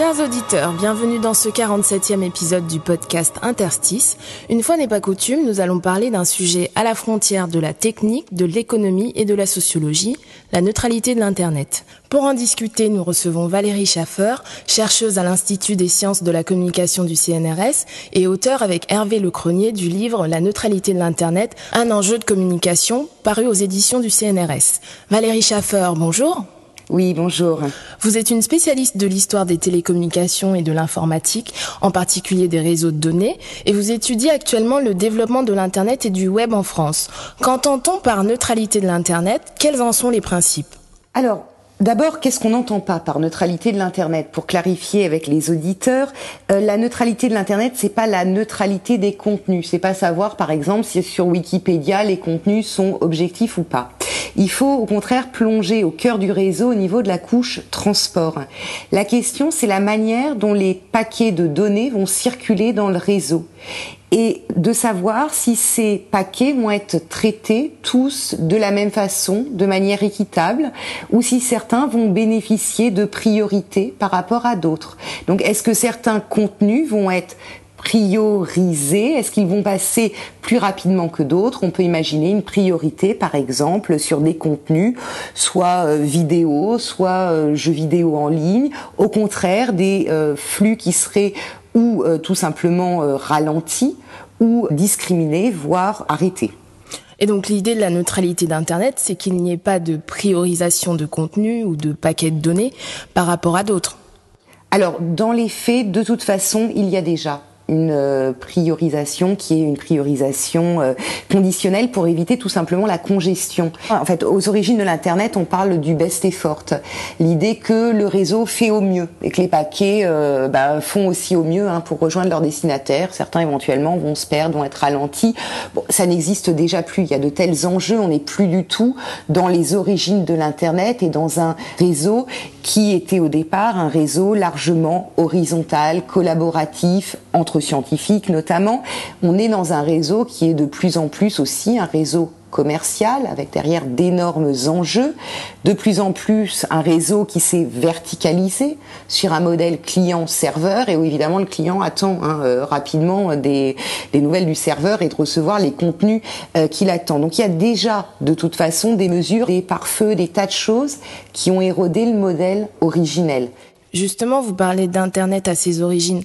Chers auditeurs, bienvenue dans ce 47e épisode du podcast Interstice. Une fois n'est pas coutume, nous allons parler d'un sujet à la frontière de la technique, de l'économie et de la sociologie, la neutralité de l'Internet. Pour en discuter, nous recevons Valérie Schaffer, chercheuse à l'Institut des sciences de la communication du CNRS et auteur avec Hervé Lecronier du livre La neutralité de l'Internet, un enjeu de communication, paru aux éditions du CNRS. Valérie Schaffer, bonjour. Oui, bonjour. Vous êtes une spécialiste de l'histoire des télécommunications et de l'informatique, en particulier des réseaux de données, et vous étudiez actuellement le développement de l'Internet et du web en France. Qu'entend-on par neutralité de l'Internet? Quels en sont les principes? Alors, D'abord, qu'est-ce qu'on n'entend pas par neutralité de l'internet? Pour clarifier avec les auditeurs, euh, la neutralité de l'internet, c'est pas la neutralité des contenus. C'est pas savoir, par exemple, si sur Wikipédia les contenus sont objectifs ou pas. Il faut au contraire plonger au cœur du réseau au niveau de la couche transport. La question, c'est la manière dont les paquets de données vont circuler dans le réseau et de savoir si ces paquets vont être traités tous de la même façon, de manière équitable, ou si certains vont bénéficier de priorité par rapport à d'autres. Donc est-ce que certains contenus vont être priorisés? Est-ce qu'ils vont passer plus rapidement que d'autres? On peut imaginer une priorité, par exemple, sur des contenus, soit euh, vidéo, soit euh, jeux vidéo en ligne. Au contraire, des euh, flux qui seraient ou euh, tout simplement euh, ralentis ou discriminés, voire arrêtés. Et donc l'idée de la neutralité d'Internet, c'est qu'il n'y ait pas de priorisation de contenu ou de paquets de données par rapport à d'autres. Alors, dans les faits, de toute façon, il y a déjà une euh, priorisation qui est une priorisation euh, conditionnelle pour éviter tout simplement la congestion. En fait, aux origines de l'Internet, on parle du best effort, l'idée que le réseau fait au mieux et que les paquets euh, bah, font aussi au mieux hein, pour rejoindre leur destinataire. Certains éventuellement vont se perdre, vont être ralentis. Bon, ça n'existe déjà plus. Il y a de tels enjeux. On n'est plus du tout dans les origines de l'Internet et dans un réseau qui était au départ un réseau largement horizontal, collaboratif, entre scientifiques notamment. On est dans un réseau qui est de plus en plus aussi un réseau commercial avec derrière d'énormes enjeux, de plus en plus un réseau qui s'est verticalisé sur un modèle client-serveur et où évidemment le client attend hein, euh, rapidement des, nouvelles du serveur et de recevoir les contenus euh, qu'il attend. Donc il y a déjà de toute façon des mesures, des pare-feux, des tas de choses qui ont érodé le modèle originel. Justement, vous parlez d'Internet à ses origines.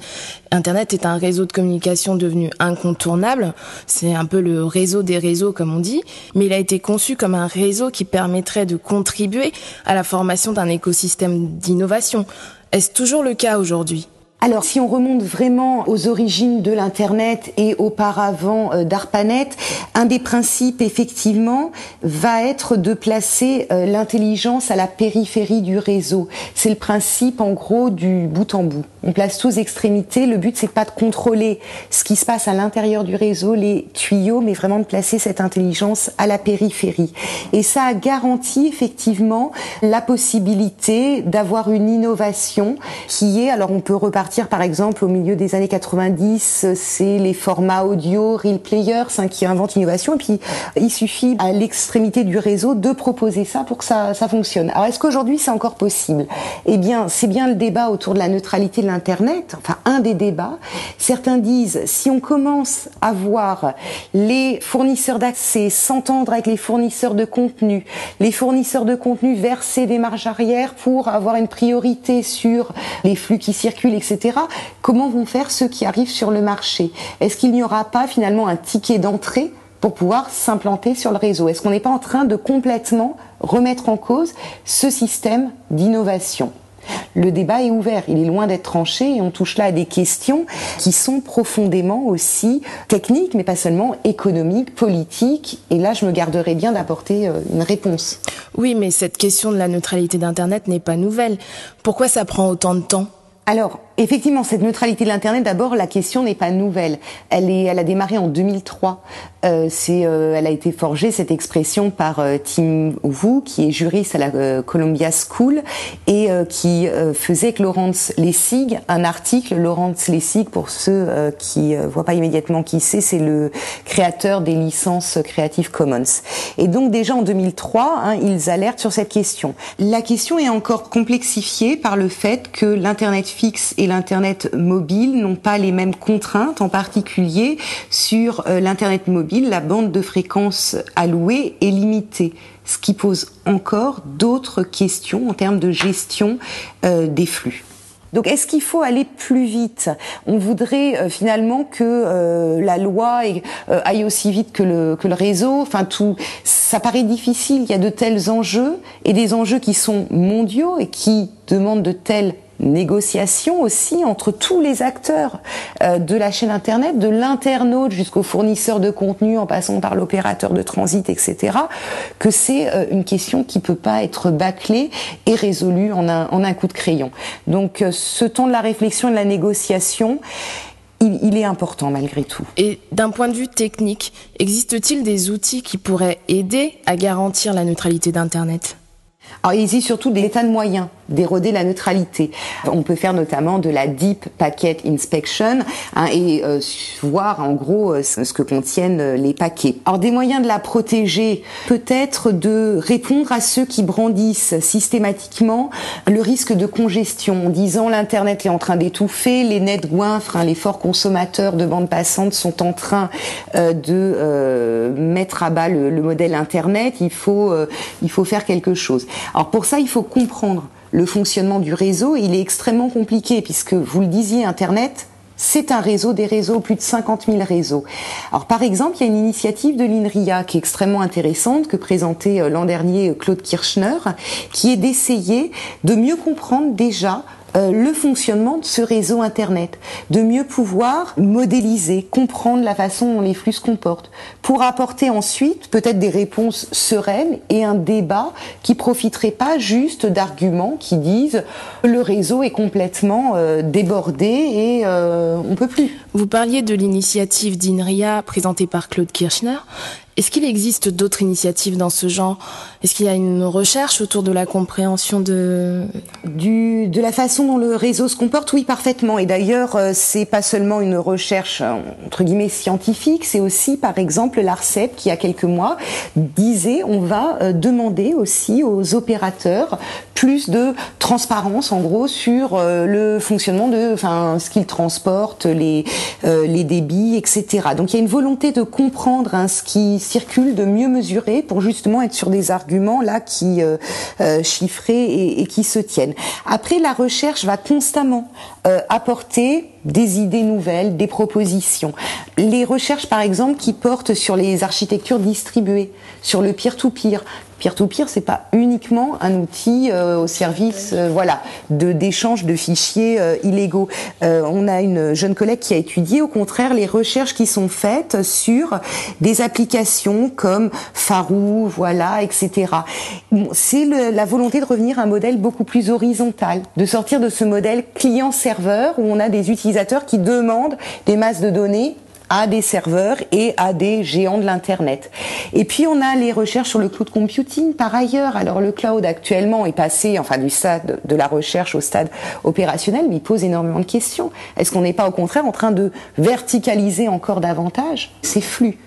Internet est un réseau de communication devenu incontournable. C'est un peu le réseau des réseaux, comme on dit. Mais il a été conçu comme un réseau qui permettrait de contribuer à la formation d'un écosystème d'innovation. Est-ce toujours le cas aujourd'hui? Alors, si on remonte vraiment aux origines de l'Internet et auparavant euh, d'ARPANET, un des principes, effectivement, va être de placer euh, l'intelligence à la périphérie du réseau. C'est le principe, en gros, du bout en bout. On place tous extrémités. Le but, c'est pas de contrôler ce qui se passe à l'intérieur du réseau, les tuyaux, mais vraiment de placer cette intelligence à la périphérie. Et ça a garanti, effectivement, la possibilité d'avoir une innovation qui est, alors on peut repartir par exemple au milieu des années 90, c'est les formats audio Real Players hein, qui inventent l'innovation et puis il suffit à l'extrémité du réseau de proposer ça pour que ça, ça fonctionne. Alors est-ce qu'aujourd'hui c'est encore possible? Eh bien c'est bien le débat autour de la neutralité de l'Internet, enfin un des débats. Certains disent si on commence à voir les fournisseurs d'accès s'entendre avec les fournisseurs de contenu, les fournisseurs de contenu verser des marges arrière pour avoir une priorité sur les flux qui circulent, etc comment vont faire ceux qui arrivent sur le marché? Est-ce qu'il n'y aura pas finalement un ticket d'entrée pour pouvoir s'implanter sur le réseau? Est-ce qu'on n'est pas en train de complètement remettre en cause ce système d'innovation? Le débat est ouvert, il est loin d'être tranché et on touche là à des questions qui sont profondément aussi techniques, mais pas seulement économiques, politiques. Et là, je me garderai bien d'apporter une réponse. Oui, mais cette question de la neutralité d'Internet n'est pas nouvelle. Pourquoi ça prend autant de temps? Alors, Effectivement, cette neutralité de l'internet, d'abord, la question n'est pas nouvelle. Elle est, elle a démarré en 2003. Euh, c'est, euh, elle a été forgée cette expression par euh, Tim Wu, qui est juriste à la euh, Columbia School et qui faisait avec Laurence Lessig un article. Laurence Lessig, pour ceux qui voient pas immédiatement qui c'est, c'est le créateur des licences Creative Commons. Et donc déjà en 2003, hein, ils alertent sur cette question. La question est encore complexifiée par le fait que l'internet fixe et l'Internet mobile n'ont pas les mêmes contraintes, en particulier sur euh, l'Internet mobile, la bande de fréquence allouée est limitée ce qui pose encore d'autres questions en termes de gestion euh, des flux. Donc est-ce qu'il faut aller plus vite? On voudrait euh, finalement que la loi aille aussi vite que le, que le réseau. Enfin tout, ça paraît difficile. Il y a de tels enjeux et des enjeux qui sont mondiaux et qui demandent de telles négociation aussi entre tous les acteurs euh, de la chaîne Internet, de l'internaute jusqu'au fournisseur de contenu en passant par l'opérateur de transit, etc., que c'est euh, une question qui peut pas être bâclée et résolue en un, en un coup de crayon. Donc euh, ce temps de la réflexion et de la négociation, il, il, est important malgré tout. Et d'un point de vue technique, existe-t-il des outils qui pourraient aider à garantir la neutralité d'Internet? Alors, il existe surtout des états de moyens d'éroder la neutralité. On peut faire notamment de la Deep Packet Inspection hein, et euh, voir en gros euh, ce que contiennent euh, les paquets. Alors des moyens de la protéger, peut-être de répondre à ceux qui brandissent systématiquement le risque de congestion en disant l'internet est en train d'étouffer, les nets goinfres, hein, les forts consommateurs de bande passante sont en train de mettre à bas le, le, modèle internet. Il faut il faut faire quelque chose. Alors pour ça il faut comprendre le fonctionnement du réseau. Il est extrêmement compliqué puisque, vous le disiez, Internet, c'est un réseau des réseaux, plus de 50 000 réseaux. Par exemple, il y a une initiative de l'INRIA qui est extrêmement intéressante, que présentait euh, l'an dernier euh, Claude Kirchner, qui est d'essayer de mieux comprendre déjà euh, le fonctionnement de ce réseau Internet, de mieux pouvoir modéliser, comprendre la façon dont les flux se comportent, pour apporter ensuite peut-être des réponses sereines et un débat qui profiterait pas juste d'arguments qui disent le réseau est complètement euh, débordé et euh, on peut plus. Vous parliez de l'initiative d'INRIA présentée par Claude Kirchner. Est-ce qu'il existe d'autres initiatives dans ce genre? Est-ce qu'il y a une recherche autour de la compréhension de de la façon dont le réseau se comporte? Oui, parfaitement. Et d'ailleurs, euh, c'est pas seulement une recherche entre guillemets scientifique, c'est aussi, par exemple, l'Arcep qui, il y a quelques mois, disait on va euh, demander aussi aux opérateurs plus de transparence, en gros, sur euh, le fonctionnement de, enfin, ce qu'ils transportent, les les débits, etc. Donc, il y a une volonté de comprendre hein, ce qui circule, de mieux mesurer pour justement être sur des arguments là qui euh, euh, chiffrés et, qui se tiennent. Après, la recherche va constamment euh, apporter des idées nouvelles, des propositions. Les recherches, par exemple, qui portent sur les architectures distribuées, sur le peer-to-peer, Peer-to-peer, c'est pas uniquement un outil euh, au service, euh, voilà, de d'échange de fichiers euh, illégaux. on a une jeune collègue qui a étudié, au contraire, les recherches qui sont faites sur des applications comme Farou, voilà, etc. c'est la volonté de revenir à un modèle beaucoup plus horizontal, de sortir de ce modèle client-serveur où on a des utilisateurs qui demandent des masses de données à des serveurs et à des géants de l'internet. Et puis on a les recherches sur le cloud computing par ailleurs. Alors le cloud actuellement est passé enfin du stade de la recherche au stade opérationnel, mais il pose énormément de questions. Est-ce qu'on n'est pas au contraire en train de verticaliser encore davantage ces flux?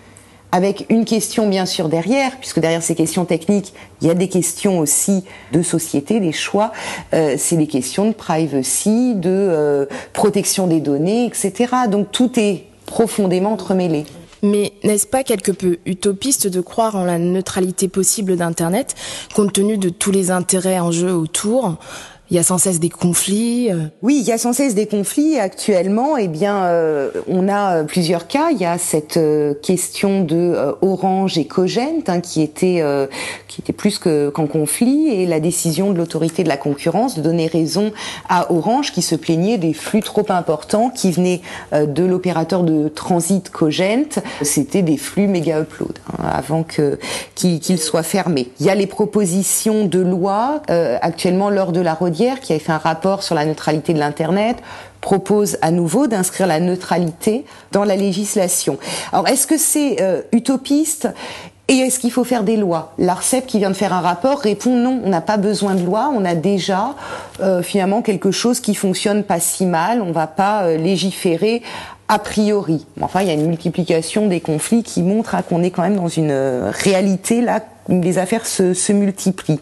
Avec une question bien sûr derrière, puisque derrière ces questions techniques, il y a des questions aussi de société, des choix, euh, c'est des questions de privacy, de euh, protection des données, etc. Donc tout est profondément entremêlés. Mais n'est-ce pas quelque peu utopiste de croire en la neutralité possible d'Internet, compte tenu de tous les intérêts en jeu autour? Il y a sans cesse des conflits. Euh. Oui, il y a sans cesse des conflits. Actuellement, eh bien, euh, on a euh, plusieurs cas. Il y a cette question de Orange et Cogent hein, qui était qui était plus qu'en conflit, et la décision de l'autorité de la concurrence de donner raison à Orange qui se plaignait des flux trop importants qui venaient de l'opérateur de transit Cogent. C'était des flux méga upload hein, avant que qu'ils qu soient fermés. Il y a les propositions de loi actuellement lors de la qui avait fait un rapport sur la neutralité de l'Internet, propose à nouveau d'inscrire la neutralité dans la législation. Alors est-ce que c'est euh, utopiste et est-ce qu'il faut faire des lois? L'ARCEP qui vient de faire un rapport répond non, on n'a pas besoin de loi, on a déjà euh, finalement quelque chose qui fonctionne pas si mal, on va pas euh, légiférer a priori. Enfin, il y a une multiplication des conflits qui montre hein, qu'on est quand même dans une réalité là les affaires se, se multiplient.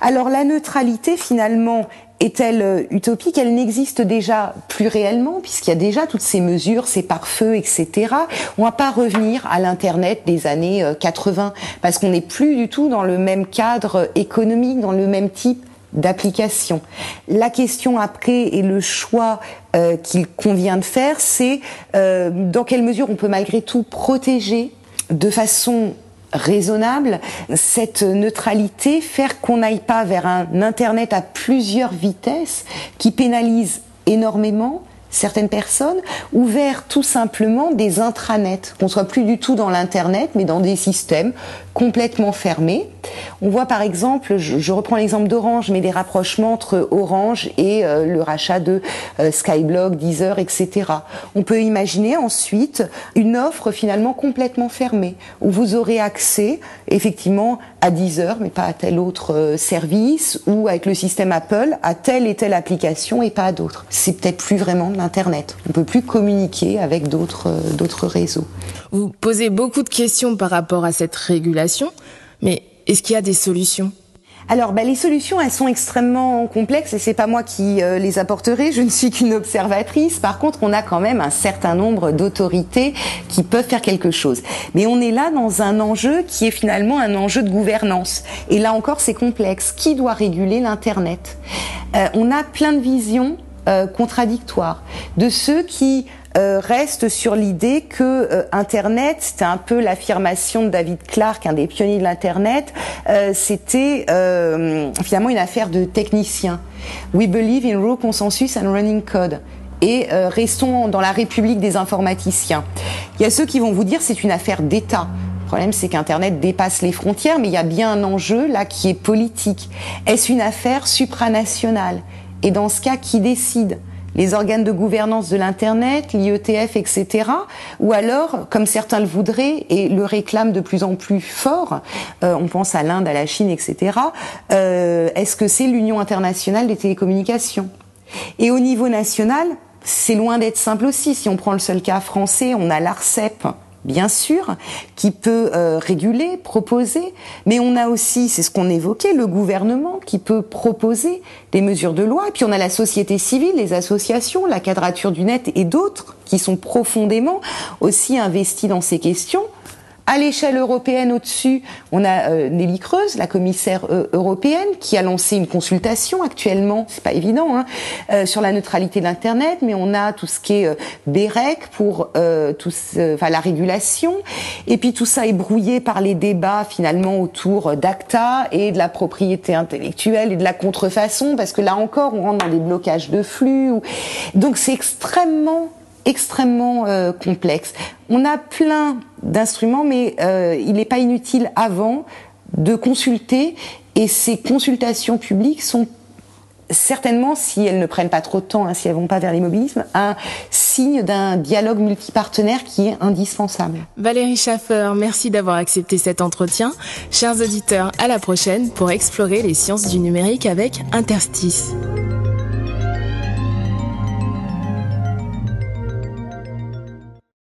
Alors la neutralité finalement est-elle euh, utopique? Elle n'existe déjà plus réellement puisqu'il y a déjà toutes ces mesures, ces pare-feux, etc. On va pas revenir à l'internet des années 80 euh, parce qu'on n'est plus du tout dans le même cadre économique, dans le même type d'application. La question après et le choix euh, qu'il convient de faire, c'est dans quelle mesure on peut malgré tout protéger de façon raisonnable, cette neutralité, faire qu'on n'aille pas vers un Internet à plusieurs vitesses qui pénalise énormément certaines personnes, ou vers tout simplement des intranets, qu'on soit plus du tout dans l'internet, mais dans des systèmes complètement fermés. On voit par exemple, je, reprends l'exemple d'Orange, mais des rapprochements entre Orange et euh, le rachat de euh, Skyblog, Deezer, etc. On peut imaginer ensuite une offre finalement complètement fermée, où vous aurez accès effectivement à Deezer, mais pas à tel autre euh, service, ou avec le système Apple, à telle et telle application et pas à d'autres. C'est peut-être plus vraiment de l'Internet. On peut plus communiquer avec d'autres d'autres réseaux. Vous posez beaucoup de questions par rapport à cette régulation, mais est-ce qu'il y a des solutions? Alors, bah, les solutions, elles sont extrêmement complexes et c'est pas moi qui euh, les apporterai. Je ne suis qu'une observatrice. Par contre, on a quand même un certain nombre d'autorités qui peuvent faire quelque chose. Mais on est là dans un enjeu qui est finalement un enjeu de gouvernance. Et là encore, c'est complexe. Qui doit réguler l'internet? Euh, On a plein de visions euh, contradictoires de ceux qui euh, reste sur l'idée que euh, Internet, c'était un peu l'affirmation de David Clark, un des pionniers de l'Internet, euh, c'était finalement une affaire de techniciens. We believe in raw consensus and running code et restons dans la République des informaticiens. Il y a ceux qui vont vous dire c'est une affaire d'État. Le problème, c'est qu'Internet dépasse les frontières, mais il y a bien un enjeu là qui est politique. Est-ce une affaire supranationale? Et dans ce cas, qui décide? Les organes de gouvernance de l'Internet, l'IETF, etc. Ou alors, comme certains le voudraient et le réclament de plus en plus fort, euh, on pense à l'Inde, à la Chine, etc. Euh, est-ce que c'est l'Union internationale des télécommunications? Et au niveau national, c'est loin d'être simple aussi. Si on prend le seul cas français, on a l'ARCEP, bien sûr, qui peut euh, réguler, proposer, mais on a aussi, c'est ce qu'on évoquait, le gouvernement qui peut proposer des mesures de loi, et puis on a la société civile, les associations, la quadrature du net et d'autres qui sont profondément aussi investis dans ces questions. À l'échelle européenne, au-dessus, on a euh, Nelly Creuse, la commissaire euh, européenne, qui a lancé une consultation actuellement, c'est pas évident, hein, euh, sur la neutralité de l'internet, mais on a tout ce qui est BEREC pour tout, enfin, la régulation, et puis tout ça est brouillé par les débats finalement autour d'ACTA et de la propriété intellectuelle et de la contrefaçon, parce que là encore, on rentre dans des blocages de flux. Donc c'est extrêmement extrêmement euh, complexe. On a plein d'instruments, mais euh, il n'est pas inutile avant de consulter, et ces consultations publiques sont certainement, si elles ne prennent pas trop de temps, hein, si elles vont pas vers l'immobilisme, un signe d'un dialogue multipartenaire qui est indispensable. Valérie Schaffer, merci d'avoir accepté cet entretien. Chers auditeurs, à la prochaine pour explorer les sciences du numérique avec Interstice.